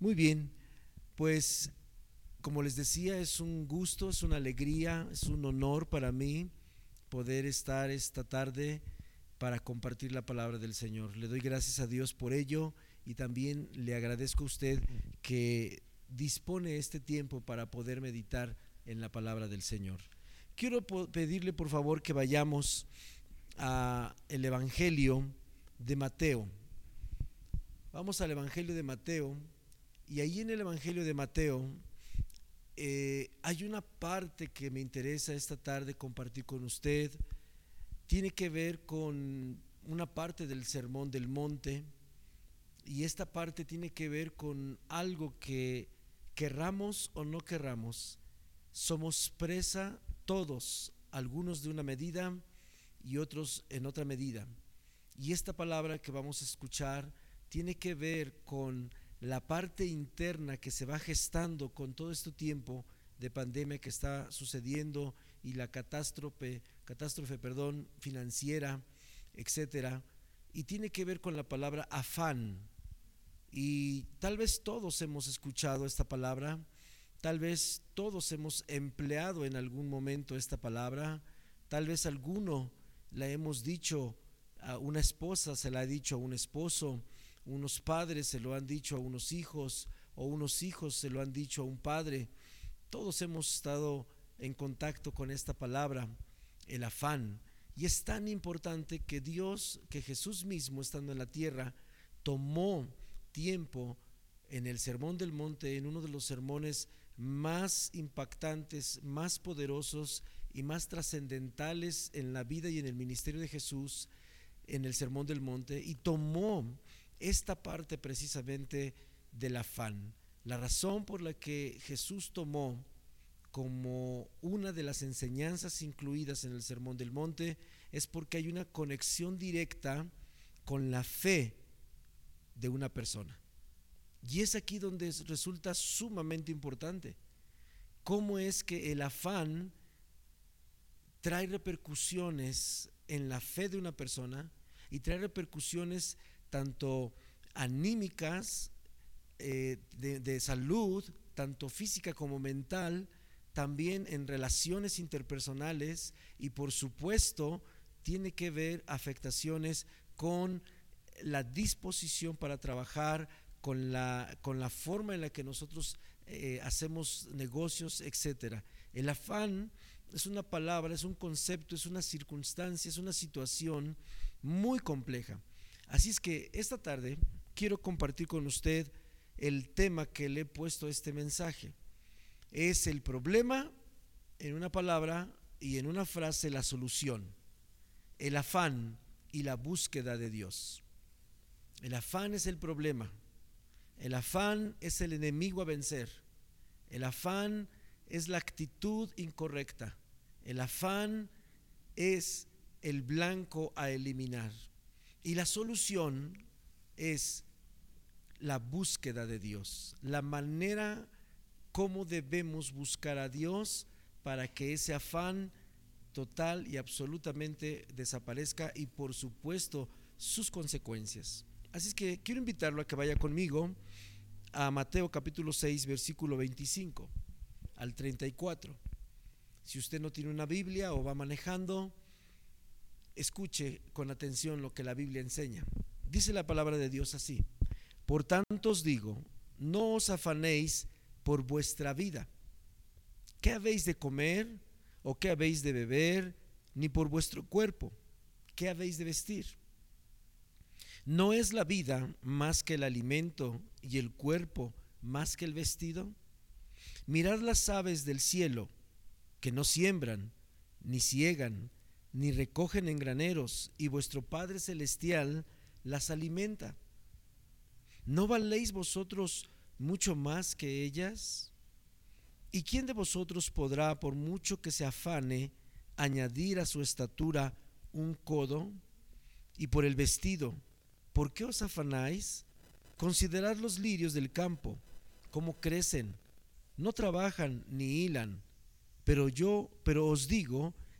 Muy bien, pues como les decía, es un gusto, es una alegría, es un honor para mí poder estar esta tarde para compartir la palabra del Señor. Le doy gracias a Dios por ello y también le agradezco a usted que dispone este tiempo para poder meditar en la palabra del Señor. Quiero pedirle por favor que vayamos a el Evangelio de Mateo. Vamos al Evangelio de Mateo y ahí en el Evangelio de Mateo eh, hay una parte que me interesa esta tarde compartir con usted. Tiene que ver con una parte del Sermón del Monte y esta parte tiene que ver con algo que querramos o no querramos, somos presa todos, algunos de una medida y otros en otra medida. Y esta palabra que vamos a escuchar tiene que ver con la parte interna que se va gestando con todo este tiempo de pandemia que está sucediendo y la catástrofe, catástrofe, perdón, financiera, etcétera, y tiene que ver con la palabra afán. Y tal vez todos hemos escuchado esta palabra, tal vez todos hemos empleado en algún momento esta palabra, tal vez alguno la hemos dicho a una esposa, se la ha dicho a un esposo, unos padres se lo han dicho a unos hijos o unos hijos se lo han dicho a un padre. Todos hemos estado en contacto con esta palabra, el afán. Y es tan importante que Dios, que Jesús mismo estando en la tierra, tomó tiempo en el Sermón del Monte, en uno de los sermones más impactantes, más poderosos y más trascendentales en la vida y en el ministerio de Jesús, en el Sermón del Monte, y tomó esta parte precisamente del afán. La razón por la que Jesús tomó como una de las enseñanzas incluidas en el Sermón del Monte es porque hay una conexión directa con la fe de una persona. Y es aquí donde resulta sumamente importante. ¿Cómo es que el afán trae repercusiones en la fe de una persona y trae repercusiones tanto anímicas, eh, de, salud, tanto física como mental, también en relaciones interpersonales y por supuesto tiene que ver afectaciones con la disposición para trabajar, con la, con la forma en la que nosotros eh, hacemos negocios, etc. El afán es una palabra, es un concepto, es una circunstancia, es una situación muy compleja. Así es que esta tarde quiero compartir con usted el tema que le he puesto a este mensaje. Es el problema, en una palabra y en una frase, la solución. El afán y la búsqueda de Dios. El afán es el problema. El afán es el enemigo a vencer. El afán es la actitud incorrecta. El afán es el blanco a eliminar. Y la solución es la búsqueda de Dios, la manera como debemos buscar a Dios para que ese afán total y absolutamente desaparezca y por supuesto sus consecuencias. Así es que quiero invitarlo a que vaya conmigo a Mateo capítulo 6 versículo 25 al 34. Si usted no tiene una Biblia o va manejando, escuche con atención lo que la Biblia enseña. Dice la palabra de Dios así. Por tanto os digo, no os afanéis por vuestra vida. ¿Qué habéis de comer o qué habéis de beber? Ni por vuestro cuerpo. ¿Qué habéis de vestir? ¿No es la vida más que el alimento y el cuerpo más que el vestido? Mirad las aves del cielo, que no siembran, ni ciegan, ni recogen en graneros, y vuestro Padre Celestial las alimenta. ¿No valéis vosotros mucho más que ellas? ¿Y quién de vosotros podrá, por mucho que se afane, añadir a su estatura un codo? Y por el vestido, ¿por qué os afanáis? Considerad los lirios del campo, cómo crecen, no trabajan ni hilan, pero yo, pero os digo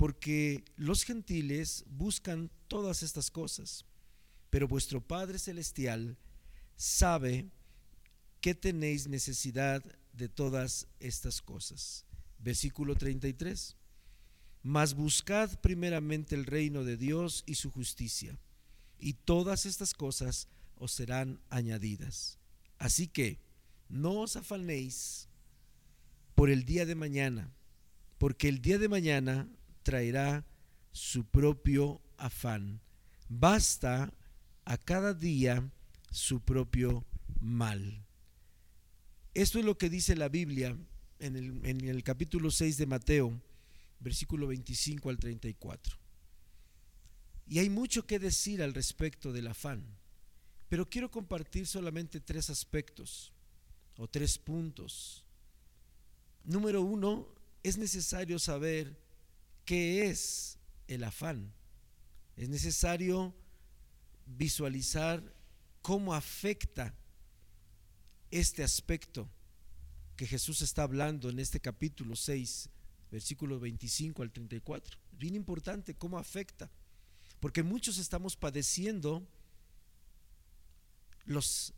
Porque los gentiles buscan todas estas cosas, pero vuestro Padre Celestial sabe que tenéis necesidad de todas estas cosas. Versículo 33. Mas buscad primeramente el reino de Dios y su justicia, y todas estas cosas os serán añadidas. Así que no os afanéis por el día de mañana, porque el día de mañana traerá su propio afán. Basta a cada día su propio mal. Esto es lo que dice la Biblia en el, capítulo 6 de Mateo, versículo 25 al 34. Y hay mucho que decir al respecto del afán, pero quiero compartir solamente tres aspectos o tres puntos. Número uno, es necesario saber qué es el afán. Es necesario visualizar cómo afecta este aspecto que Jesús está hablando en este capítulo 6, versículo 25 al 34. Bien importante cómo afecta, porque muchos estamos padeciendo los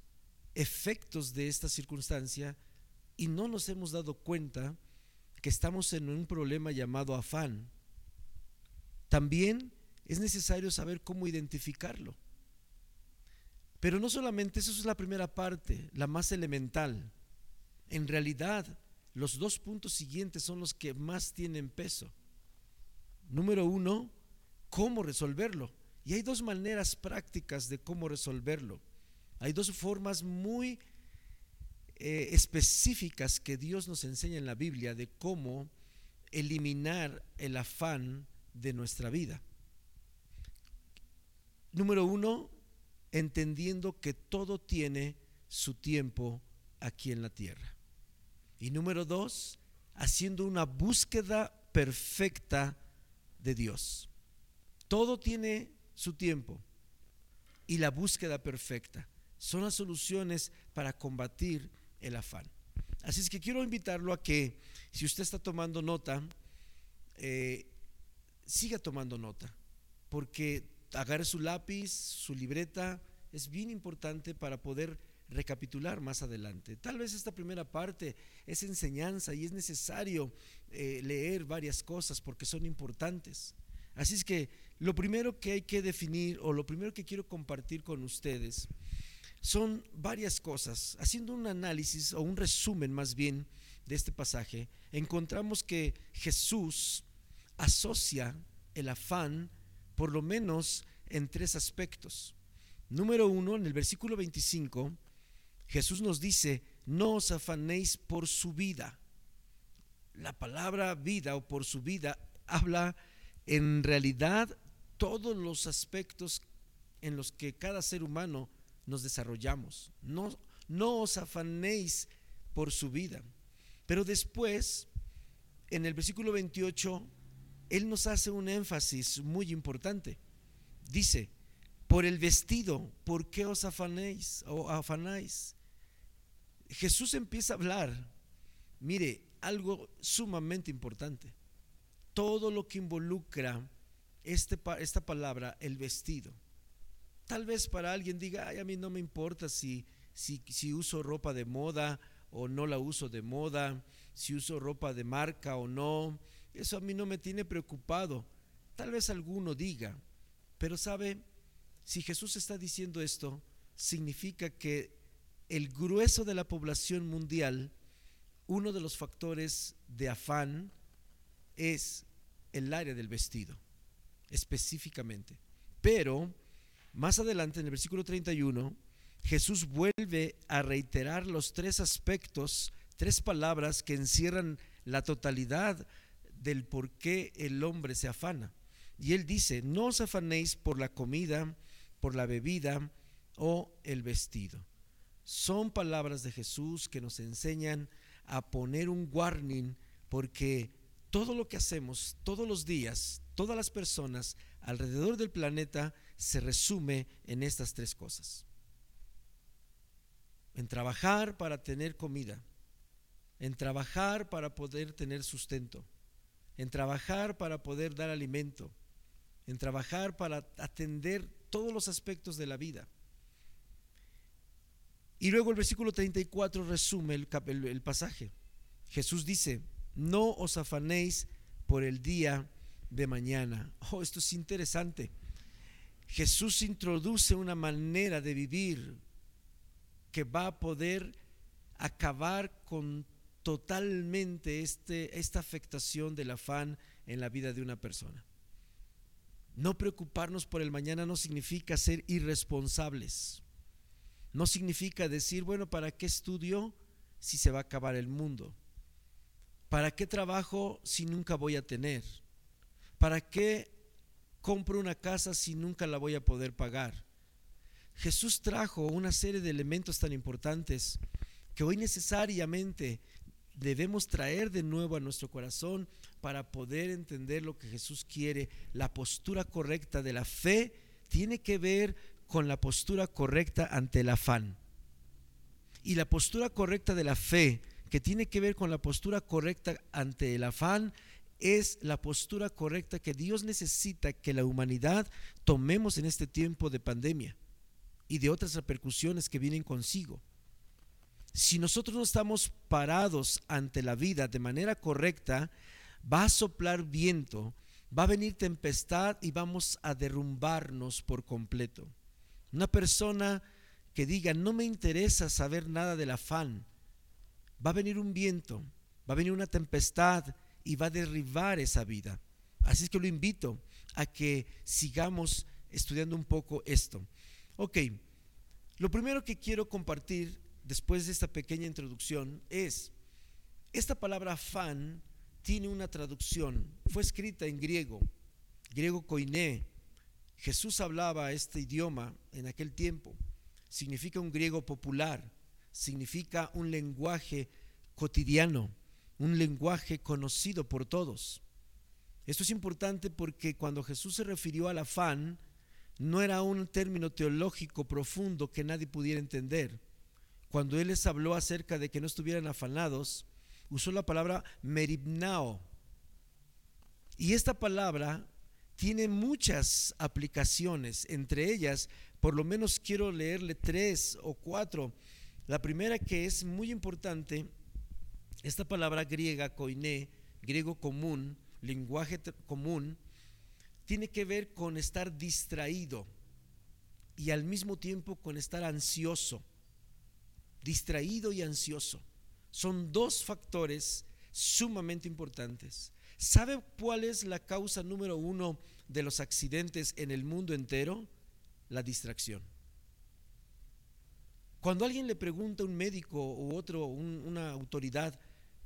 efectos de esta circunstancia y no nos hemos dado cuenta que estamos en un problema llamado afán. También es necesario saber cómo identificarlo. Pero no solamente eso es la primera parte, la más elemental. En realidad, los dos puntos siguientes son los que más tienen peso. Número uno, cómo resolverlo. Y hay dos maneras prácticas de cómo resolverlo. Hay dos formas muy eh, específicas que Dios nos enseña en la Biblia de cómo eliminar el afán de nuestra vida. Número uno, entendiendo que todo tiene su tiempo aquí en la tierra. Y número dos, haciendo una búsqueda perfecta de Dios. Todo tiene su tiempo y la búsqueda perfecta son las soluciones para combatir el afán. Así es que quiero invitarlo a que, si usted está tomando nota, eh, siga tomando nota, porque agarre su lápiz, su libreta, es bien importante para poder recapitular más adelante. Tal vez esta primera parte es enseñanza y es necesario eh, leer varias cosas porque son importantes. Así es que lo primero que hay que definir o lo primero que quiero compartir con ustedes son varias cosas. Haciendo un análisis o un resumen más bien de este pasaje, encontramos que Jesús asocia el afán por lo menos en tres aspectos. Número uno, en el versículo 25, Jesús nos dice, no os afanéis por su vida. La palabra vida o por su vida habla en realidad todos los aspectos en los que cada ser humano nos desarrollamos. No, no os afanéis por su vida. Pero después, en el versículo 28, Él nos hace un énfasis muy importante. Dice, por el vestido, ¿por qué os afanéis o afanáis? Jesús empieza a hablar, mire, algo sumamente importante. Todo lo que involucra este, esta palabra, el vestido. Tal vez para alguien diga, Ay, a mí no me importa si, si, si uso ropa de moda o no la uso de moda, si uso ropa de marca o no. Eso a mí no me tiene preocupado. Tal vez alguno diga, pero sabe, si Jesús está diciendo esto, significa que el grueso de la población mundial, uno de los factores de afán es el área del vestido, específicamente. Pero más adelante, en el versículo 31, Jesús vuelve a reiterar los tres aspectos, tres palabras que encierran la totalidad del por qué el hombre se afana. Y él dice, no os afanéis por la comida, por la bebida o el vestido. Son palabras de Jesús que nos enseñan a poner un warning porque todo lo que hacemos todos los días, todas las personas alrededor del planeta se resume en estas tres cosas. En trabajar para tener comida, en trabajar para poder tener sustento, en trabajar para poder dar alimento, en trabajar para atender todos los aspectos de la vida. Y luego el versículo 34 resume el, pasaje. Jesús dice, no os afanéis por el día de mañana. Oh, esto es interesante. Jesús introduce una manera de vivir que va a poder acabar con totalmente este, esta afectación del afán en la vida de una persona. No preocuparnos por el mañana no significa ser irresponsables. No significa decir, bueno, ¿para qué estudio si se va a acabar el mundo? ¿Para qué trabajo si nunca voy a tener? ¿Para qué compro una casa si nunca la voy a poder pagar? Jesús trajo una serie de elementos tan importantes que hoy necesariamente debemos traer de nuevo a nuestro corazón para poder entender lo que Jesús quiere. La postura correcta de la fe tiene que ver con la postura correcta ante el afán. Y la postura correcta de la fe, que tiene que ver con la postura correcta ante el afán, es la postura correcta que Dios necesita que la humanidad tomemos en este tiempo de pandemia y de otras repercusiones que vienen consigo. Si nosotros no estamos parados ante la vida de manera correcta, va a soplar viento, va a venir tempestad y vamos a derrumbarnos por completo. Una persona que diga, no me interesa saber nada del afán, va a venir un viento, va a venir una tempestad y va a derribar esa vida. Así es que lo invito a que sigamos estudiando un poco esto. Ok, lo primero que quiero compartir después de esta pequeña introducción es, esta palabra afán tiene una traducción, fue escrita en griego, griego koiné, Jesús hablaba este idioma en aquel tiempo. Significa un griego popular, significa un lenguaje cotidiano, un lenguaje conocido por todos. Esto es importante porque cuando Jesús se refirió al afán, no era un término teológico profundo que nadie pudiera entender. Cuando Él les habló acerca de que no estuvieran afanados, usó la palabra meribnao. Y esta palabra tiene muchas aplicaciones, entre ellas, por lo menos quiero leerle tres o cuatro. La primera que es muy importante, esta palabra griega, koiné, griego común, lenguaje común, tiene que ver con estar distraído y al mismo tiempo con estar ansioso. Distraído y ansioso. Son dos factores sumamente importantes. ¿Sabe cuál es la causa número uno de los accidentes en el mundo entero? La distracción. Cuando alguien le pregunta a un médico u otro, una autoridad,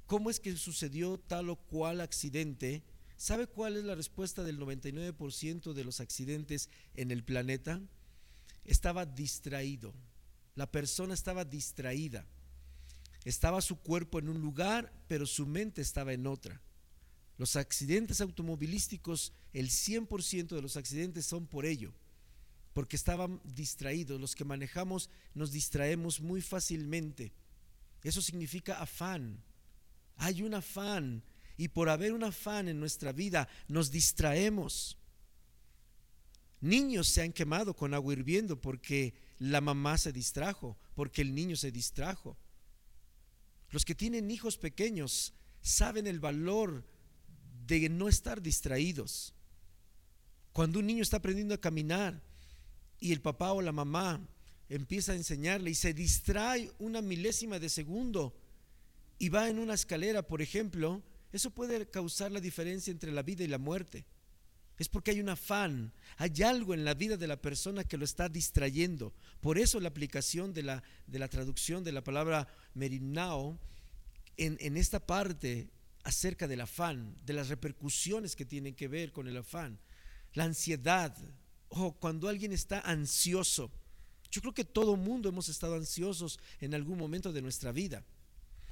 ¿cómo es que sucedió tal o cual accidente? ¿Sabe cuál es la respuesta del 99% de los accidentes en el planeta? Estaba distraído. La persona estaba distraída. Estaba su cuerpo en un lugar, pero su mente estaba en otra. Los accidentes automovilísticos, el 100% de los accidentes son por ello, porque estaban distraídos. Los que manejamos nos distraemos muy fácilmente. Eso significa afán. Hay un afán y por haber un afán en nuestra vida nos distraemos. Niños se han quemado con agua hirviendo porque la mamá se distrajo, porque el niño se distrajo. Los que tienen hijos pequeños saben el valor de no estar distraídos. Cuando un niño está aprendiendo a caminar y el papá o la mamá empieza a enseñarle y se distrae una milésima de segundo y va en una escalera, por ejemplo, eso puede causar la diferencia entre la vida y la muerte. Es porque hay un afán, hay algo en la vida de la persona que lo está distrayendo. Por eso la aplicación de la, de la traducción de la palabra merinao en, en esta parte acerca del afán, de las repercusiones que tienen que ver con el afán, la ansiedad, cuando alguien está ansioso. Yo creo que todo mundo hemos estado ansiosos en algún momento de nuestra vida.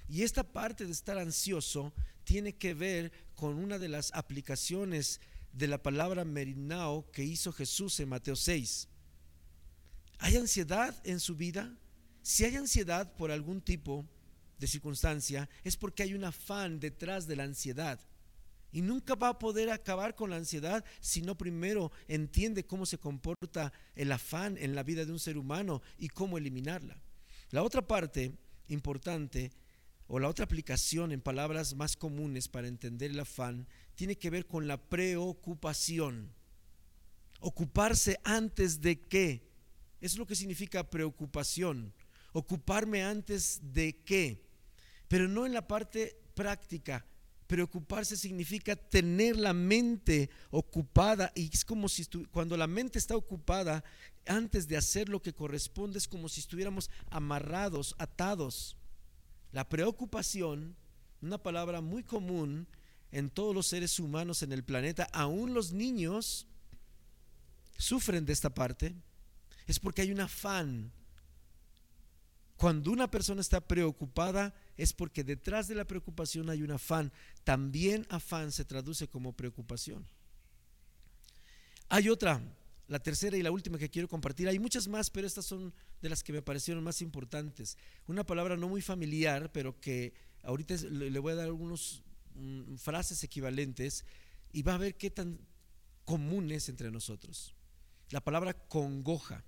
Y esta parte de estar ansioso tiene que ver con una de las aplicaciones de la palabra merinao que hizo Jesús en Mateo 6. ¿Hay ansiedad en su vida? Si hay ansiedad por algún tipo de circunstancia, es porque hay un afán detrás de la ansiedad. Y nunca va a poder acabar con la ansiedad si no primero entiende cómo se comporta el afán en la vida de un ser humano y cómo eliminarla. La otra parte importante o la otra aplicación en palabras más comunes para entender el afán tiene que ver con la preocupación. Ocuparse antes de qué. Es lo que significa preocupación. Ocuparme antes de qué. Pero no en la parte práctica. Preocuparse significa tener la mente ocupada y es como si cuando la mente está ocupada antes de hacer lo que corresponde es como si estuviéramos amarrados, atados. La preocupación, una palabra muy común en todos los seres humanos en el planeta, aún los niños sufren de esta parte, es porque hay un afán. Cuando una persona está preocupada es porque detrás de la preocupación hay un afán. También afán se traduce como preocupación. Hay otra, la tercera y la última que quiero compartir. Hay muchas más, pero estas son de las que me parecieron más importantes. Una palabra no muy familiar, pero que ahorita le voy a dar algunos Mm, frases equivalentes y va a ver qué tan común es entre nosotros. La palabra congoja.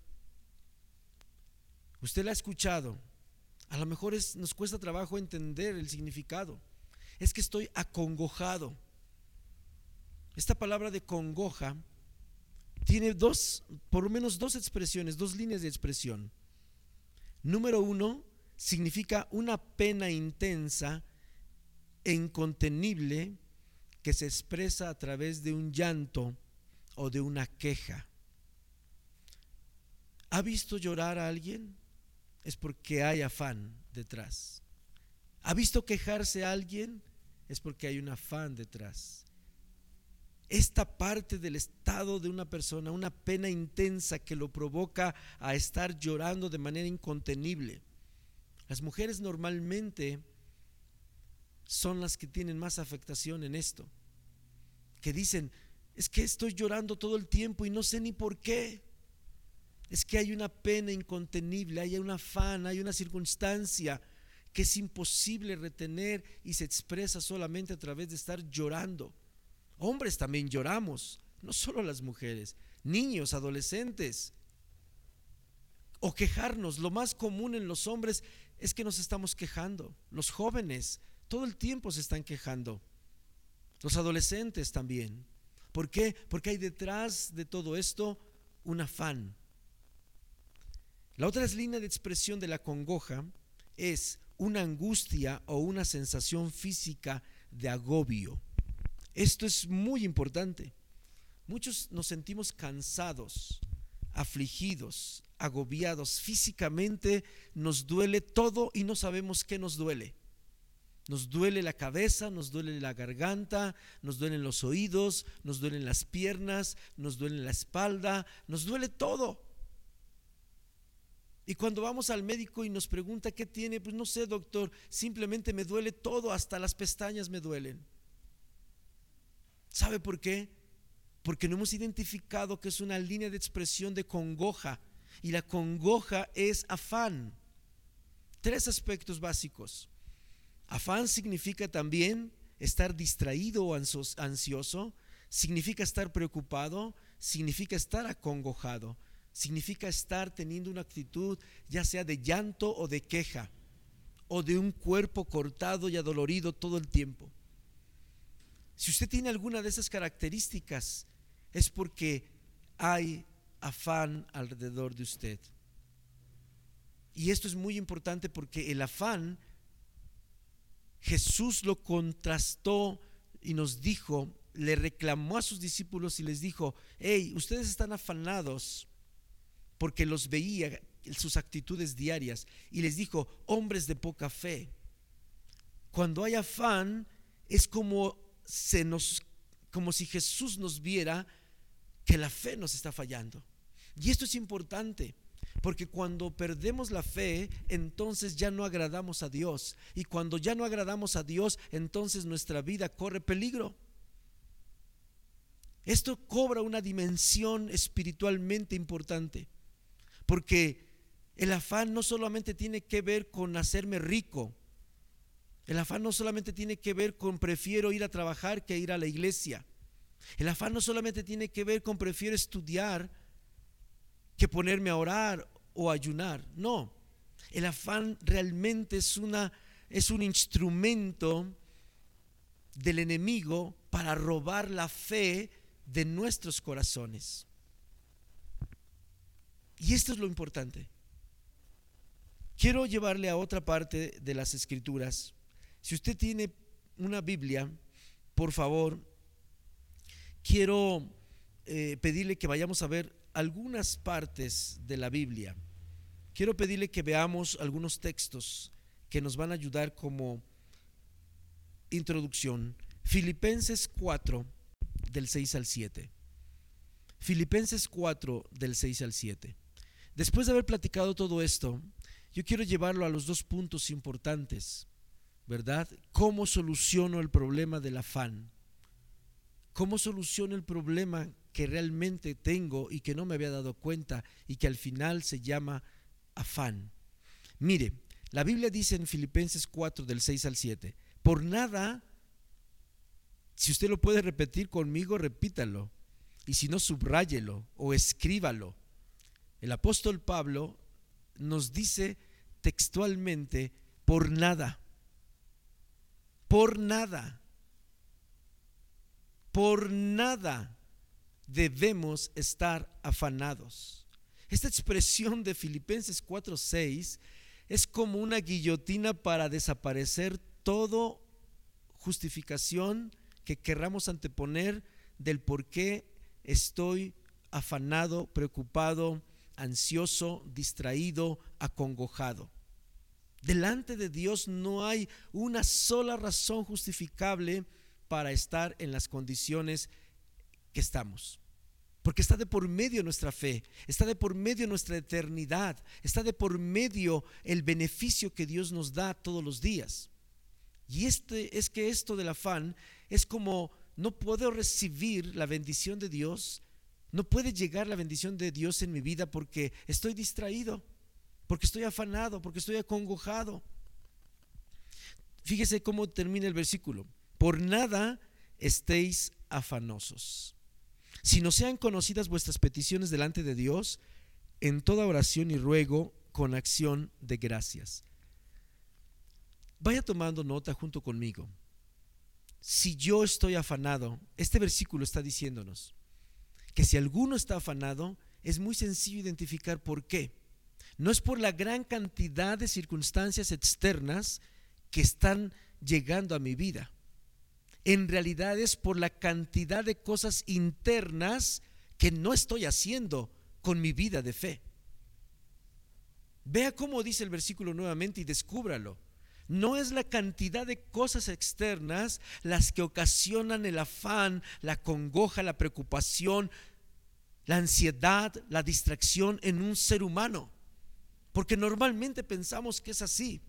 Usted la ha escuchado. A lo mejor es, nos cuesta trabajo entender el significado. Es que estoy acongojado. Esta palabra de congoja tiene dos, por lo menos dos expresiones, dos líneas de expresión. Número uno, significa una pena intensa incontenible que se expresa a través de un llanto o de una queja. ¿Ha visto llorar a alguien? Es porque hay afán detrás. ¿Ha visto quejarse a alguien? Es porque hay un afán detrás. Esta parte del estado de una persona, una pena intensa que lo provoca a estar llorando de manera incontenible. Las mujeres normalmente son las que tienen más afectación en esto. Que dicen, es que estoy llorando todo el tiempo y no sé ni por qué. Es que hay una pena incontenible, hay un afán, hay una circunstancia que es imposible retener y se expresa solamente a través de estar llorando. Hombres también lloramos, no solo las mujeres, niños, adolescentes. O quejarnos, lo más común en los hombres es que nos estamos quejando. Los jóvenes todo el tiempo se están quejando. Los adolescentes también. ¿Por qué? Porque hay detrás de todo esto un afán. La otra línea de expresión de la congoja es una angustia o una sensación física de agobio. Esto es muy importante. Muchos nos sentimos cansados, afligidos, agobiados. Físicamente nos duele todo y no sabemos qué nos duele. Nos duele la cabeza, nos duele la garganta, nos duelen los oídos, nos duelen las piernas, nos duele la espalda, nos duele todo. Y cuando vamos al médico y nos pregunta qué tiene, pues no sé, doctor, simplemente me duele todo, hasta las pestañas me duelen. ¿Sabe por qué? Porque no hemos identificado que es una línea de expresión de congoja. Y la congoja es afán. Tres aspectos básicos. Afán significa también estar distraído o ansioso, significa estar preocupado, significa estar acongojado, significa estar teniendo una actitud ya sea de llanto o de queja, o de un cuerpo cortado y adolorido todo el tiempo. Si usted tiene alguna de esas características, es porque hay afán alrededor de usted. Y esto es muy importante porque el afán Jesús lo contrastó y nos dijo, le reclamó a sus discípulos y les dijo, hey, ustedes están afanados porque los veía sus actitudes diarias y les dijo, hombres de poca fe. Cuando hay afán es como se nos como si Jesús nos viera que la fe nos está fallando. Y esto es importante, Porque cuando perdemos la fe, entonces ya no agradamos a Dios. Y cuando ya no agradamos a Dios, entonces nuestra vida corre peligro. Esto cobra una dimensión espiritualmente importante. Porque el afán no solamente tiene que ver con hacerme rico. El afán no solamente tiene que ver con prefiero ir a trabajar que ir a la iglesia. El afán no solamente tiene que ver con prefiero estudiar que ponerme a orar o ayunar. No. El afán realmente es una es un instrumento del enemigo para robar la fe de nuestros corazones. Y esto es lo importante. Quiero llevarle a otra parte de las escrituras. Si usted tiene una Biblia, por favor, quiero eh, pedirle que vayamos a ver algunas partes de la Biblia. Quiero pedirle que veamos algunos textos que nos van a ayudar como introducción. Filipenses 4, del 6 al 7. Filipenses 4, del 6 al 7. Después de haber platicado todo esto, yo quiero llevarlo a los dos puntos importantes, ¿verdad? ¿Cómo soluciono el problema del afán? ¿Cómo soluciono el problema que realmente tengo y que no me había dado cuenta y que al final se llama afán? Mire, la Biblia dice en Filipenses 4 del 6 al 7, por nada, si usted lo puede repetir conmigo, repítalo. Y si no, subráyelo o escríbalo. El apóstol Pablo nos dice textualmente, por nada, por nada por nada debemos estar afanados. Esta expresión de Filipenses 4:6 es como una guillotina para desaparecer todo justificación que querramos anteponer del por qué estoy afanado, preocupado, ansioso, distraído, acongojado. Delante de Dios no hay una sola razón justificable para estar en las condiciones que estamos. Porque está de por medio nuestra fe, está de por medio nuestra eternidad, está de por medio el beneficio que Dios nos da todos los días. Y este es que esto del afán es como no puedo recibir la bendición de Dios, no puede llegar la bendición de Dios en mi vida porque estoy distraído, porque estoy afanado, porque estoy acongojado. Fíjese cómo termina el versículo por nada estéis afanosos, Si no sean conocidas vuestras peticiones delante de Dios en toda oración y ruego con acción de gracias. Vaya tomando nota junto conmigo. Si yo estoy afanado, este versículo está diciéndonos que si alguno está afanado, es muy sencillo identificar por qué. No es por la gran cantidad de circunstancias externas que están llegando a mi vida en realidad es por la cantidad de cosas internas que no estoy haciendo con mi vida de fe. Vea cómo dice el versículo nuevamente y descúbralo. No es la cantidad de cosas externas las que ocasionan el afán, la congoja, la preocupación, la ansiedad, la distracción en un ser humano. Porque normalmente pensamos que es así.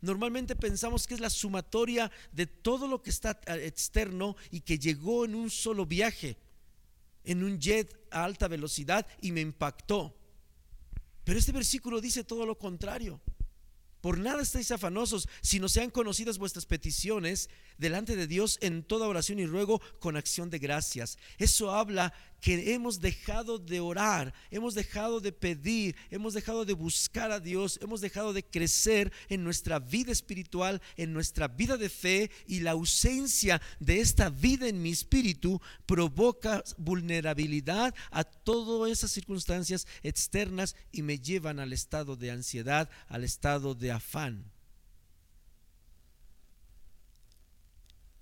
Normalmente pensamos que es la sumatoria de todo lo que está eh, externo y que llegó en un solo viaje, en un jet a alta velocidad y me impactó. Pero este versículo dice todo lo contrario. Por nada estáis afanosos, sino sean conocidas vuestras peticiones delante de Dios en toda oración y ruego con acción de gracias. Eso habla que hemos dejado de orar, hemos dejado de pedir, hemos dejado de buscar a Dios, hemos dejado de crecer en nuestra vida espiritual, en nuestra vida de fe y la ausencia de esta vida en mi espíritu provoca vulnerabilidad a todas esas circunstancias externas y me llevan al estado de ansiedad, al estado de afán.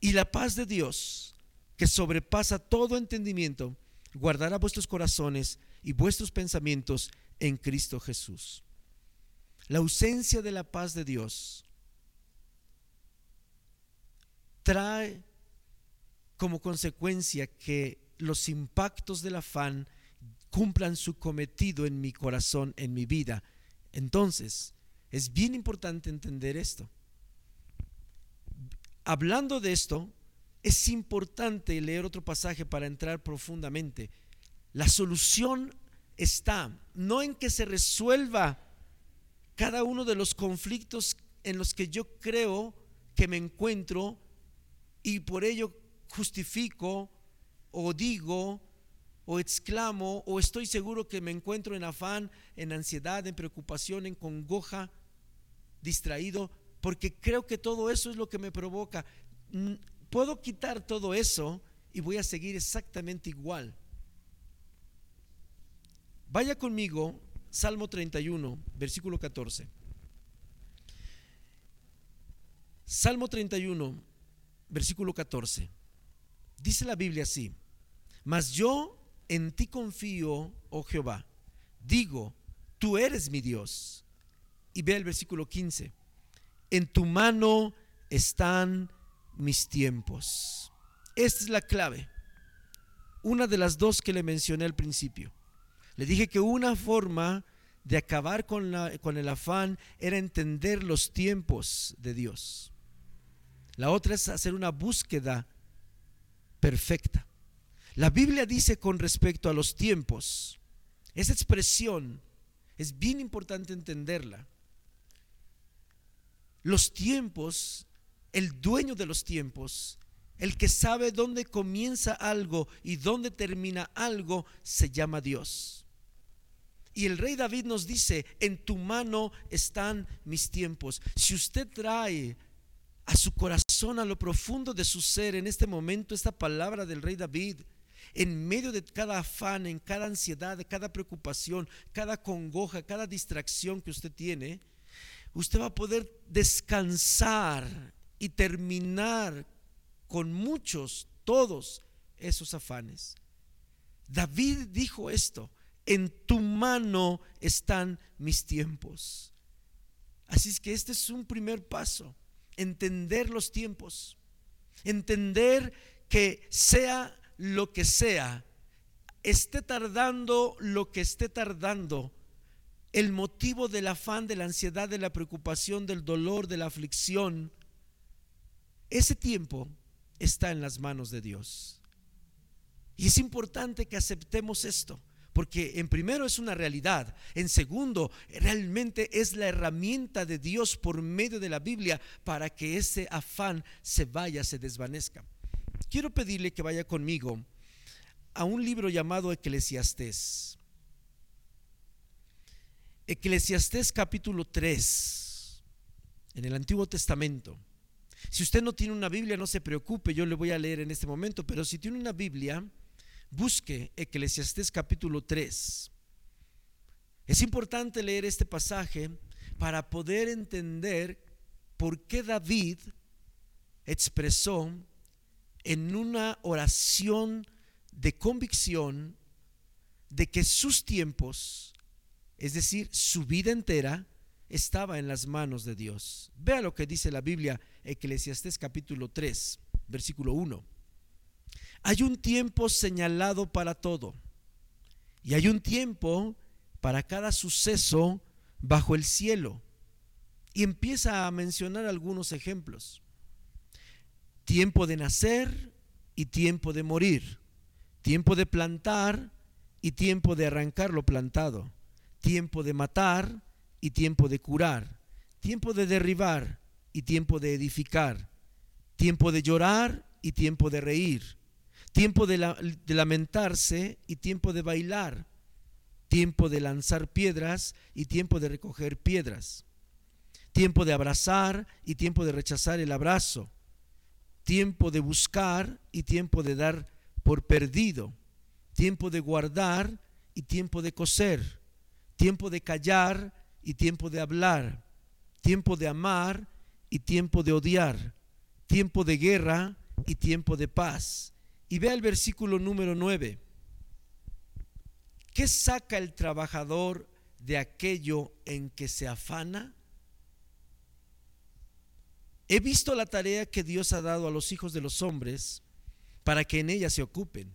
Y la paz de Dios, que sobrepasa todo entendimiento, guardará vuestros corazones y vuestros pensamientos en Cristo Jesús. La ausencia de la paz de Dios trae como consecuencia que los impactos del afán cumplan su cometido en mi corazón, en mi vida. Entonces, es bien importante entender esto. Hablando de esto, es importante leer otro pasaje para entrar profundamente. La solución está no en que se resuelva cada uno de los conflictos en los que yo creo que me encuentro y por ello justifico o digo o exclamo o estoy seguro que me encuentro en afán, en ansiedad, en preocupación, en congoja, distraído, porque creo que todo eso es lo que me provoca. Puedo quitar todo eso y voy a seguir exactamente igual. Vaya conmigo, Salmo 31, versículo 14. Salmo 31, versículo 14. Dice la Biblia así, mas yo en ti confío, oh Jehová. Digo, tú eres mi Dios. Y ve el versículo 15. En tu mano están mis tiempos. Esta es la clave. Una de las dos que le mencioné al principio. Le dije que una forma de acabar con, con el afán era entender los tiempos de Dios. La otra es hacer una búsqueda perfecta. La Biblia dice con respecto a los tiempos, esa expresión es bien importante entenderla. Los tiempos, el dueño de los tiempos, el que sabe dónde comienza algo y dónde termina algo, se llama Dios. Y el rey David nos dice, en tu mano están mis tiempos. Si usted trae a su corazón, a lo profundo de su ser, en este momento, esta palabra del rey David, en medio de cada afán, en cada ansiedad, cada preocupación, cada congoja, cada distracción que usted tiene, usted va a poder descansar y terminar con muchos, todos esos afanes. David dijo esto, en tu mano están mis tiempos. Así es que este es un primer paso, entender los tiempos, entender que sea lo que sea, esté tardando lo que esté tardando, el motivo del afán, de la ansiedad, de la preocupación, del dolor, de la aflicción, ese tiempo está en las manos de Dios. Y es importante que aceptemos esto, porque en primero es una realidad, en segundo realmente es la herramienta de Dios por medio de la Biblia para que ese afán se vaya, se desvanezca quiero pedirle que vaya conmigo a un libro llamado Eclesiastés. Eclesiastés capítulo 3, en el Antiguo Testamento. Si usted no tiene una Biblia, no se preocupe, yo le voy a leer en este momento, pero si tiene una Biblia, busque Eclesiastés capítulo 3. Es importante leer este pasaje para poder entender por qué David expresó en una oración de convicción de que sus tiempos, es decir, su vida entera, estaba en las manos de Dios. Vea lo que dice la Biblia, Eclesiastés capítulo 3, versículo 1. Hay un tiempo señalado para todo y hay un tiempo para cada suceso bajo el cielo. Y empieza a mencionar algunos ejemplos tiempo de nacer y tiempo de morir, tiempo de plantar y tiempo de arrancar lo plantado, tiempo de matar y tiempo de curar, tiempo de derribar y tiempo de edificar, tiempo de llorar y tiempo de reír, tiempo de, lamentarse y tiempo de bailar, tiempo de lanzar piedras y tiempo de recoger piedras, tiempo de abrazar y tiempo de rechazar el abrazo, tiempo de buscar y tiempo de dar por perdido, tiempo de guardar y tiempo de coser, tiempo de callar y tiempo de hablar, tiempo de amar y tiempo de odiar, tiempo de guerra y tiempo de paz. Y vea el versículo número 9. ¿Qué saca el trabajador de aquello en que se afana? He visto la tarea que Dios ha dado a los hijos de los hombres para que en ella se ocupen.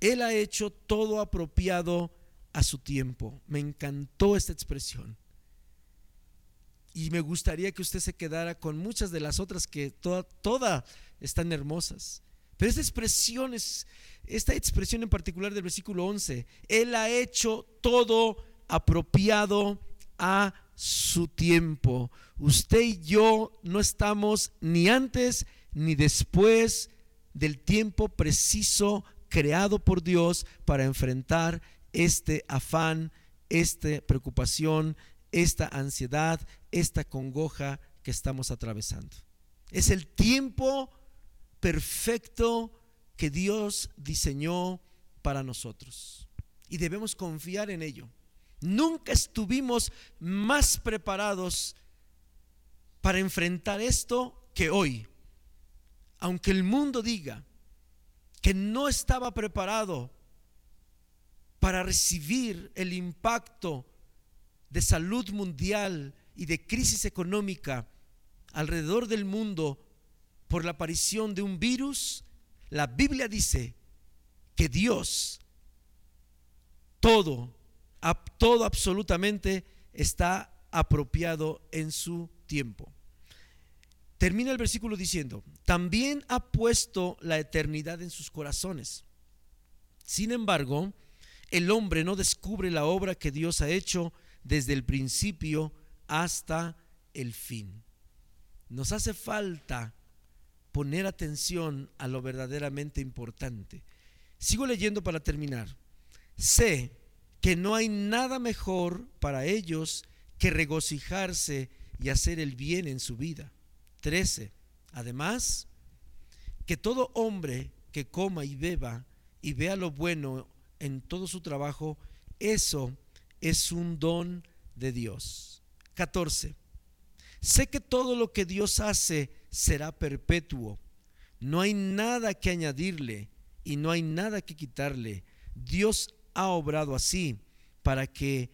Él ha hecho todo apropiado a su tiempo. Me encantó esta expresión. Y me gustaría que usted se quedara con muchas de las otras que todas toda están hermosas. Pero esta expresión es, esta expresión en particular del versículo 11, Él ha hecho todo apropiado a su tiempo. Usted y yo no estamos ni antes ni después del tiempo preciso creado por Dios para enfrentar este afán, esta preocupación, esta ansiedad, esta congoja que estamos atravesando. Es el tiempo perfecto que Dios diseñó para nosotros. Y debemos confiar en ello. Nunca estuvimos más preparados para enfrentar esto que hoy. Aunque el mundo diga que no estaba preparado para recibir el impacto de salud mundial y de crisis económica alrededor del mundo por la aparición de un virus, la Biblia dice que Dios todo, todo absolutamente está apropiado en su tiempo. Termina el versículo diciendo, también ha puesto la eternidad en sus corazones. Sin embargo, el hombre no descubre la obra que Dios ha hecho desde el principio hasta el fin. Nos hace falta poner atención a lo verdaderamente importante. Sigo leyendo para terminar. Sé que no hay nada mejor para ellos que regocijarse y hacer el bien en su vida. 13. Además, que todo hombre que coma y beba y vea lo bueno en todo su trabajo, eso es un don de Dios. 14. Sé que todo lo que Dios hace será perpetuo. No hay nada que añadirle y no hay nada que quitarle. Dios ha obrado así para que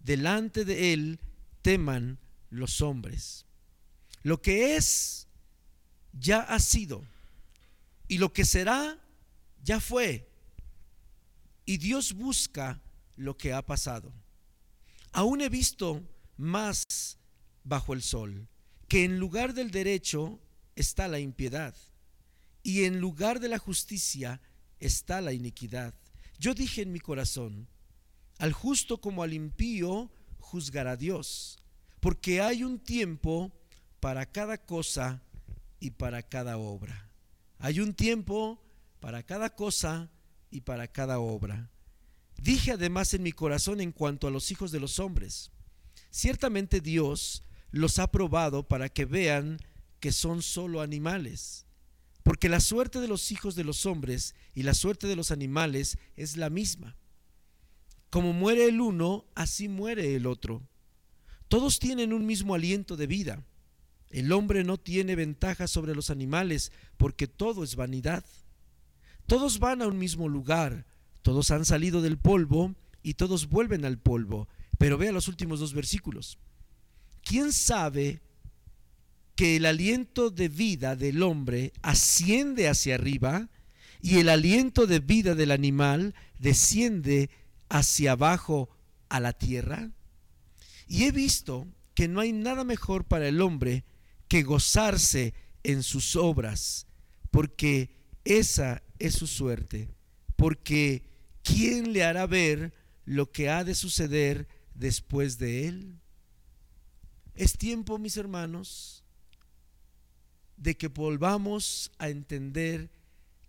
delante de Él teman los hombres. Lo que es, ya ha sido. Y lo que será, ya fue. Y Dios busca lo que ha pasado. Aún he visto más bajo el sol que en lugar del derecho está la impiedad y en lugar de la justicia está la iniquidad. Yo dije en mi corazón, al justo como al impío juzgará Dios, porque hay un tiempo para cada cosa y para cada obra. Hay un tiempo para cada cosa y para cada obra. Dije además en mi corazón en cuanto a los hijos de los hombres, ciertamente Dios los ha probado para que vean que son solo animales. Porque la suerte de los hijos de los hombres y la suerte de los animales es la misma. Como muere el uno, así muere el otro. Todos tienen un mismo aliento de vida. El hombre no tiene ventaja sobre los animales porque todo es vanidad. Todos van a un mismo lugar, todos han salido del polvo y todos vuelven al polvo. Pero vea los últimos dos versículos. ¿quién sabe que el aliento de vida del hombre asciende hacia arriba y el aliento de vida del animal desciende hacia abajo a la tierra? Y he visto que no hay nada mejor para el hombre que gozarse en sus obras, porque esa es su suerte, porque ¿quién le hará ver lo que ha de suceder después de él? Es tiempo, mis hermanos, de que volvamos a entender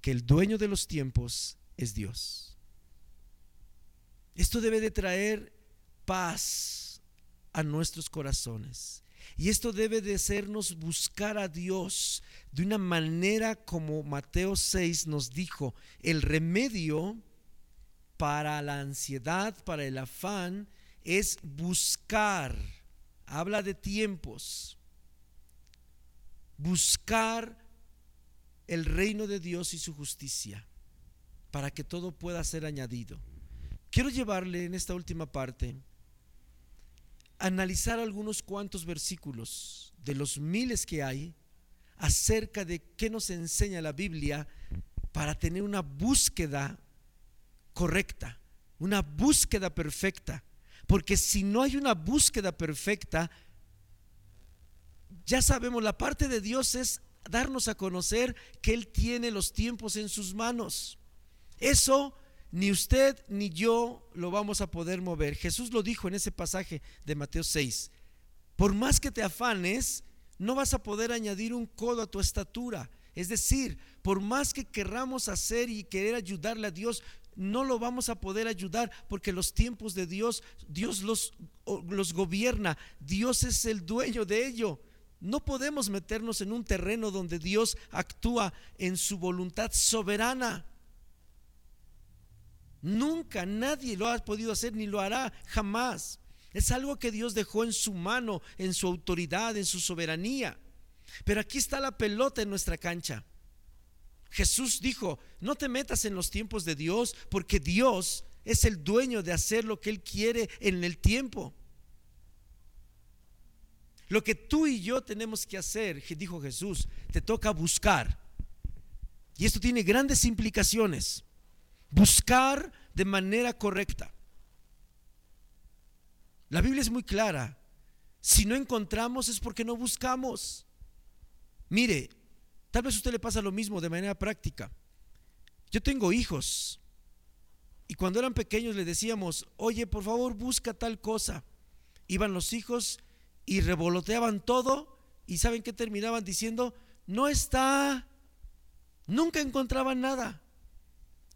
que el dueño de los tiempos es Dios. Esto debe de traer paz a nuestros corazones. Y esto debe de hacernos buscar a Dios de una manera como Mateo 6 nos dijo, el remedio para la ansiedad, para el afán, es buscar habla de tiempos. Buscar el reino de Dios y su justicia para que todo pueda ser añadido. Quiero llevarle en esta última parte a analizar algunos cuantos versículos de los miles que hay acerca de qué nos enseña la Biblia para tener una búsqueda correcta, una búsqueda perfecta. Porque si no hay una búsqueda perfecta, ya sabemos, la parte de Dios es darnos a conocer que Él tiene los tiempos en sus manos. Eso ni usted ni yo lo vamos a poder mover. Jesús lo dijo en ese pasaje de Mateo 6. Por más que te afanes, no vas a poder añadir un codo a tu estatura. Es decir, por más que querramos hacer y querer ayudarle a Dios, no lo vamos a poder ayudar porque los tiempos de Dios, Dios los, gobierna, Dios es el dueño de ello. No podemos meternos en un terreno donde Dios actúa en su voluntad soberana. Nunca nadie lo ha podido hacer ni lo hará jamás. Es algo que Dios dejó en su mano, en su autoridad, en su soberanía. Pero aquí está la pelota en nuestra cancha. Jesús dijo, no te metas en los tiempos de Dios porque Dios es el dueño de hacer lo que Él quiere en el tiempo. Lo que tú y yo tenemos que hacer, dijo Jesús, te toca buscar. Y esto tiene grandes implicaciones. Buscar de manera correcta. La Biblia es muy clara. Si no encontramos es porque no buscamos. Mire, Tal vez a usted le pasa lo mismo de manera práctica. Yo tengo hijos y cuando eran pequeños le decíamos, oye, por favor, busca tal cosa. Iban los hijos y revoloteaban todo y ¿saben qué terminaban diciendo? No está. Nunca encontraban nada.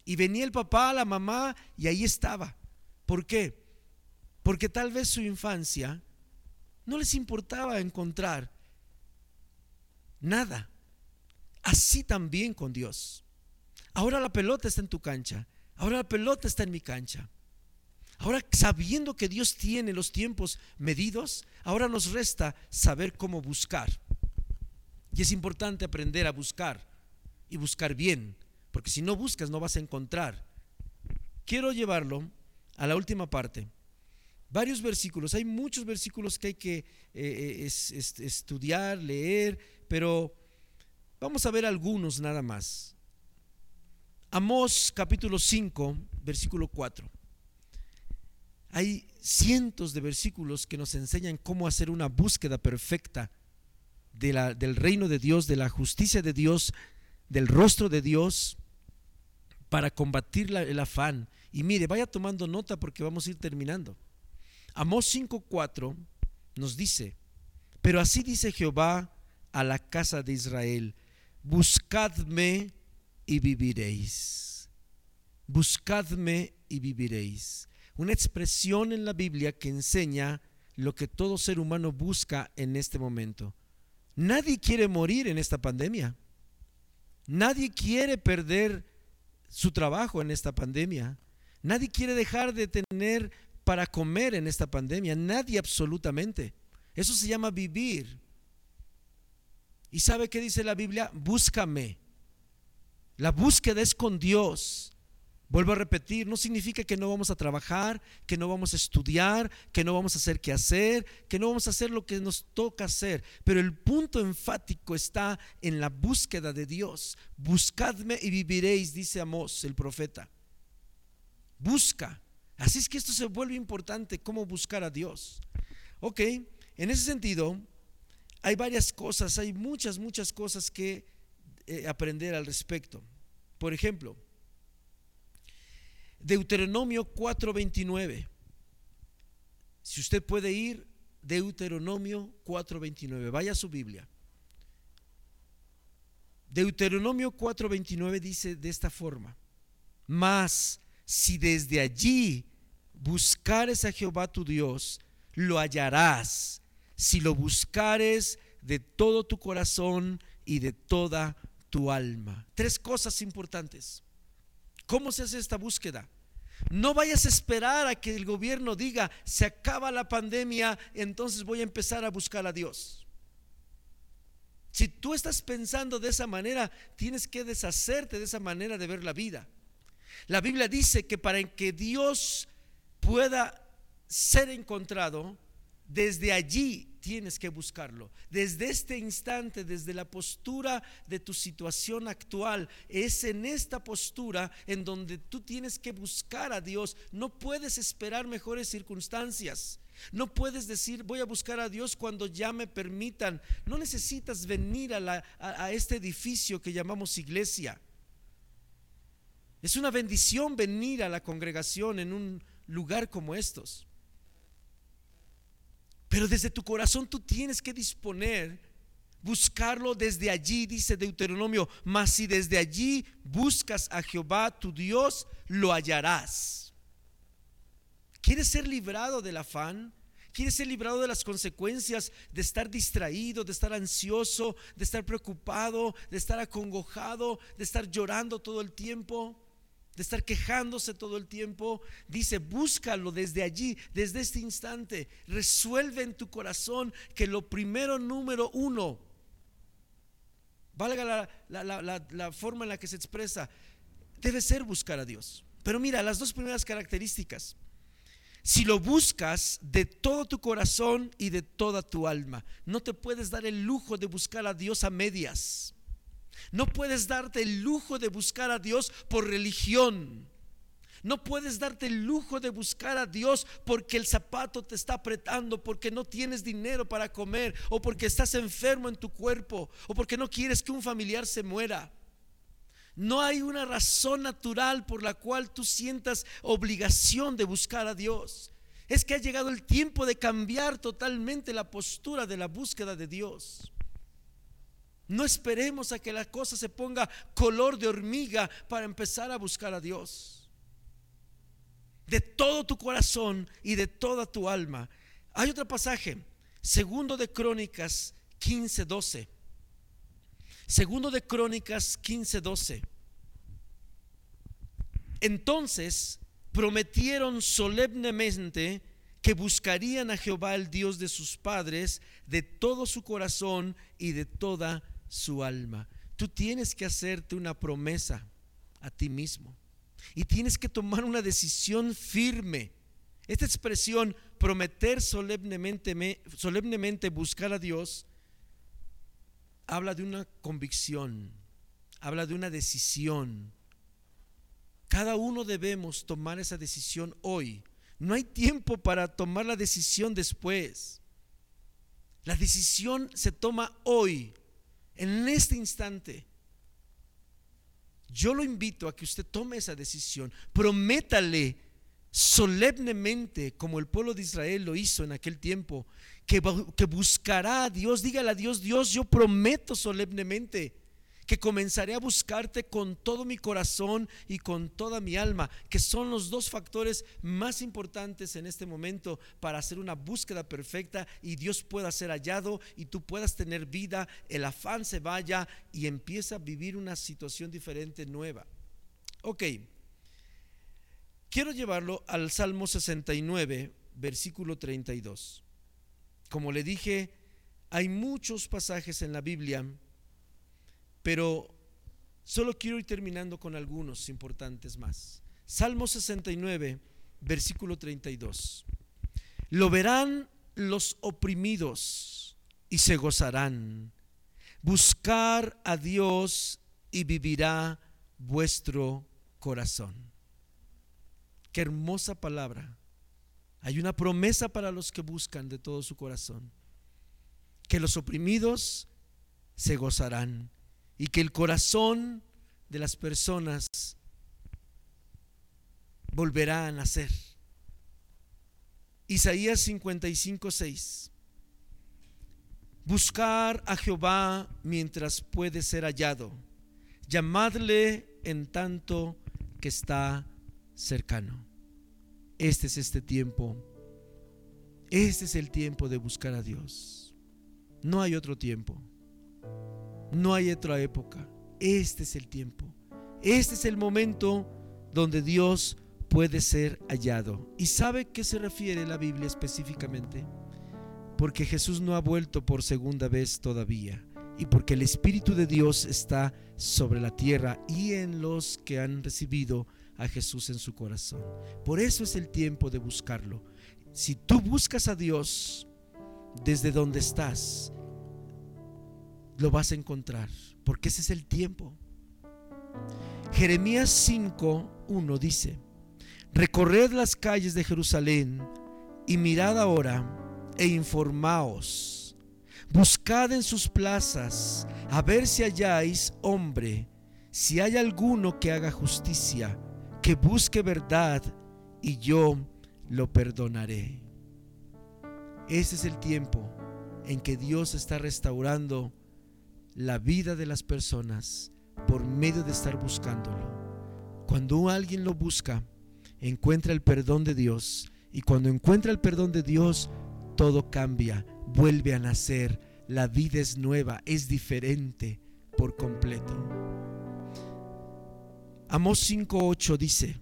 Y venía el papá, la mamá y ahí estaba. ¿Por qué? Porque tal vez su infancia no les importaba encontrar nada. Así también con Dios. Ahora la pelota está en tu cancha. Ahora la pelota está en mi cancha. Ahora sabiendo que Dios tiene los tiempos medidos, ahora nos resta saber cómo buscar. Y es importante aprender a buscar y buscar bien, porque si no buscas no vas a encontrar. Quiero llevarlo a la última parte. Varios versículos, hay muchos versículos que hay que eh, eh, estudiar, leer, pero Vamos a ver algunos nada más. Amós capítulo 5, versículo 4. Hay cientos de versículos que nos enseñan cómo hacer una búsqueda perfecta de la, del reino de Dios, de la justicia de Dios, del rostro de Dios, para combatir el afán. Y mire, vaya tomando nota porque vamos a ir terminando. Amós 5:4 nos dice, pero así dice Jehová a la casa de Israel, buscadme y viviréis. Buscadme y viviréis. Una expresión en la Biblia que enseña lo que todo ser humano busca en este momento. Nadie quiere morir en esta pandemia. Nadie quiere perder su trabajo en esta pandemia. Nadie quiere dejar de tener para comer en esta pandemia. Nadie absolutamente. Eso se llama vivir. ¿Y sabe qué dice la Biblia? Búscame. La búsqueda es con Dios. Vuelvo a repetir, no significa que no vamos a trabajar, que no vamos a estudiar, que no vamos a hacer qué hacer, que no vamos a hacer lo que nos toca hacer. Pero el punto enfático está en la búsqueda de Dios. Buscadme y viviréis, dice Amós, el profeta. Busca. Así es que esto se vuelve importante, cómo buscar a Dios. Ok, en ese sentido, hay varias cosas, hay muchas, muchas cosas que eh, aprender al respecto. Por ejemplo, Deuteronomio 4:29. Si usted puede ir, Deuteronomio 4:29, vaya a su Biblia. Deuteronomio 4:29 dice de esta forma, mas si desde allí buscares a Jehová tu Dios, lo hallarás si lo buscares de todo tu corazón y de toda tu alma. Tres cosas importantes. ¿Cómo se hace esta búsqueda? No vayas a esperar a que el gobierno diga, se acaba la pandemia, entonces voy a empezar a buscar a Dios. Si tú estás pensando de esa manera, tienes que deshacerte de esa manera de ver la vida. La Biblia dice que para que Dios pueda ser encontrado, desde allí tienes que buscarlo. Desde este instante, desde la postura de tu situación actual, es en esta postura en donde tú tienes que buscar a Dios. No puedes esperar mejores circunstancias. No puedes decir voy a buscar a Dios cuando ya me permitan. No necesitas venir a, este edificio que llamamos iglesia. Es una bendición venir a la congregación en un lugar como estos. Pero desde tu corazón tú tienes que disponer, buscarlo desde allí, dice Deuteronomio, mas si desde allí buscas a Jehová tu Dios, lo hallarás. ¿Quieres ser librado del afán? ¿Quieres ser librado de las consecuencias de estar distraído, de estar ansioso, de estar preocupado, de estar acongojado, de estar llorando todo el tiempo? De estar quejándose todo el tiempo. Dice, búscalo desde allí, desde este instante. Resuelve en tu corazón que lo primero, número uno, valga la, forma en la que se expresa, debe ser buscar a Dios. Pero mira, las dos primeras características. Si lo buscas de todo tu corazón y de toda tu alma, no te puedes dar el lujo de buscar a Dios a medias. No puedes darte el lujo de buscar a Dios por religión. No puedes darte el lujo de buscar a Dios porque el zapato te está apretando, porque no tienes dinero para comer, o porque estás enfermo en tu cuerpo, o porque no quieres que un familiar se muera. No hay una razón natural por la cual tú sientas obligación de buscar a Dios. Es que ha llegado el tiempo de cambiar totalmente la postura de la búsqueda de Dios. No esperemos a que la cosa se ponga color de hormiga para empezar a buscar a Dios. De todo tu corazón y de toda tu alma. Hay otro pasaje, segundo de Crónicas 15:12. Segundo de Crónicas 15:12. Entonces prometieron solemnemente que buscarían a Jehová el Dios de sus padres de todo su corazón y de toda su alma. Tú tienes que hacerte una promesa a ti mismo y tienes que tomar una decisión firme. Esta expresión, prometer solemnemente, solemnemente buscar a Dios, habla de una convicción, habla de una decisión. Cada uno debemos tomar esa decisión hoy. No hay tiempo para tomar la decisión después. La decisión se toma hoy en este instante, yo lo invito a que usted tome esa decisión. Prométale solemnemente, como el pueblo de Israel lo hizo en aquel tiempo, que, buscará a Dios. Dígale a Dios, Dios, yo prometo solemnemente que comenzaré a buscarte con todo mi corazón y con toda mi alma, que son los dos factores más importantes en este momento para hacer una búsqueda perfecta y Dios pueda ser hallado y tú puedas tener vida, el afán se vaya y empieza a vivir una situación diferente, nueva. Ok, quiero llevarlo al Salmo 69, versículo 32. Como le dije, hay muchos pasajes en la Biblia pero solo quiero ir terminando con algunos importantes más. Salmo 69, versículo 32. Lo verán los oprimidos y se gozarán. Buscar a Dios y vivirá vuestro corazón. Qué hermosa palabra. Hay una promesa para los que buscan de todo su corazón. Que los oprimidos se gozarán y que el corazón de las personas volverá a nacer. Isaías 55, 6. Buscar a Jehová mientras puede ser hallado. Llamadle en tanto que está cercano. Este es este tiempo. Este es el tiempo de buscar a Dios. No hay otro tiempo. No hay otra época. Este es el tiempo. Este es el momento donde Dios puede ser hallado. ¿Y sabe qué se refiere la Biblia específicamente? Porque Jesús no ha vuelto por segunda vez todavía y porque el Espíritu de Dios está sobre la tierra y en los que han recibido a Jesús en su corazón. Por eso es el tiempo de buscarlo. Si tú buscas a Dios, desde donde estás, lo vas a encontrar, porque ese es el tiempo. Jeremías 5:1 dice, recorred las calles de Jerusalén y mirad ahora e informaos. Buscad en sus plazas a ver si halláis hombre, si hay alguno que haga justicia, que busque verdad, y yo lo perdonaré. Ese es el tiempo en que Dios está restaurando la vida de las personas por medio de estar buscándolo. Cuando alguien lo busca, encuentra el perdón de Dios y cuando encuentra el perdón de Dios, todo cambia, vuelve a nacer, la vida es nueva, es diferente por completo. Amós 5:8 dice,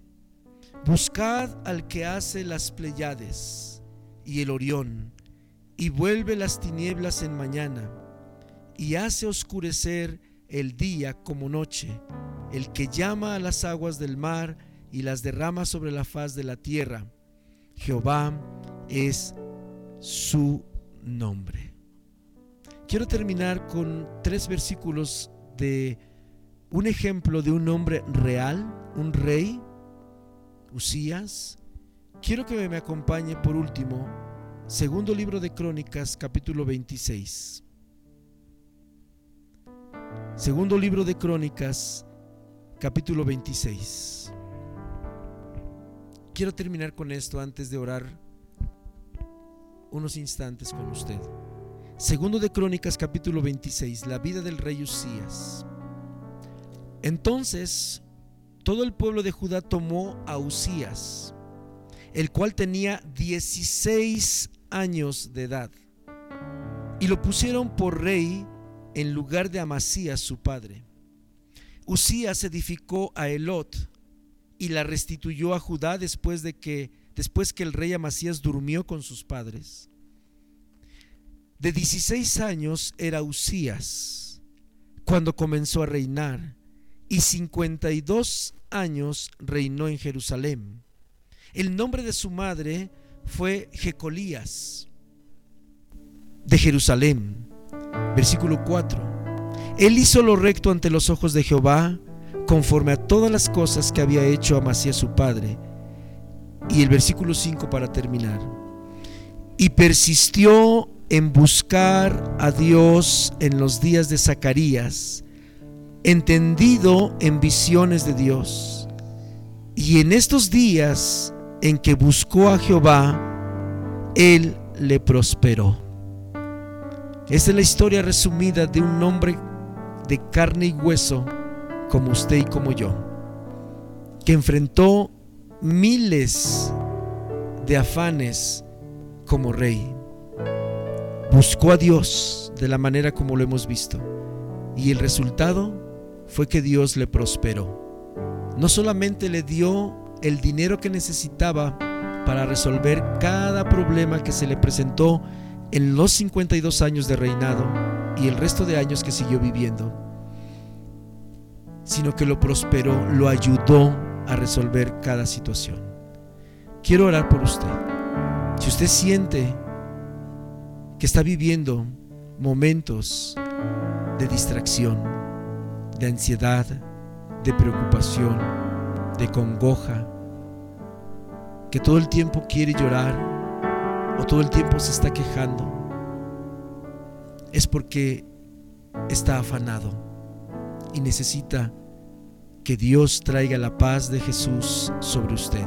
Buscad al que hace las Pleiades y el Orión, y vuelve las tinieblas en mañana, y hace oscurecer el día como noche, el que llama a las aguas del mar y las derrama sobre la faz de la tierra. Jehová es su nombre. Quiero terminar con tres versículos de un ejemplo de un hombre real, un rey, Usías. Quiero que me acompañe por último, segundo libro de Crónicas, capítulo 26. Segundo libro de Crónicas, capítulo 26. Quiero terminar con esto antes de orar unos instantes con usted. Segundo de Crónicas, capítulo 26, la vida del rey Usías. Entonces todo el pueblo de Judá tomó a Usías, el cual tenía 16 años de edad, y lo pusieron por rey en lugar de Amasías su padre. Usías edificó a Elot y la restituyó a Judá después de que después que el rey Amasías durmió con sus padres. De 16 años era Usías cuando comenzó a reinar y 52 años reinó en Jerusalén. El nombre de su madre fue Jecolías de Jerusalén. Versículo 4. Él hizo lo recto ante los ojos de Jehová, conforme a todas las cosas que había hecho Amasías su padre. Y el versículo 5 para terminar. Y persistió en buscar a Dios en los días de Zacarías, entendido en visiones de Dios. Y en estos días en que buscó a Jehová, Él le prosperó. Esta es la historia resumida de un hombre de carne y hueso como usted y como yo, que enfrentó miles de afanes como rey. Buscó a Dios de la manera como lo hemos visto. Y el resultado fue que Dios le prosperó. No solamente le dio el dinero que necesitaba para resolver cada problema que se le presentó en los 52 años de reinado y el resto de años que siguió viviendo, sino que lo prosperó, lo ayudó a resolver cada situación. Quiero orar por usted. Si usted siente que está viviendo momentos de distracción, de ansiedad, de preocupación, de congoja, que todo el tiempo quiere llorar o todo el tiempo se está quejando, es porque está afanado y necesita que Dios traiga la paz de Jesús sobre usted.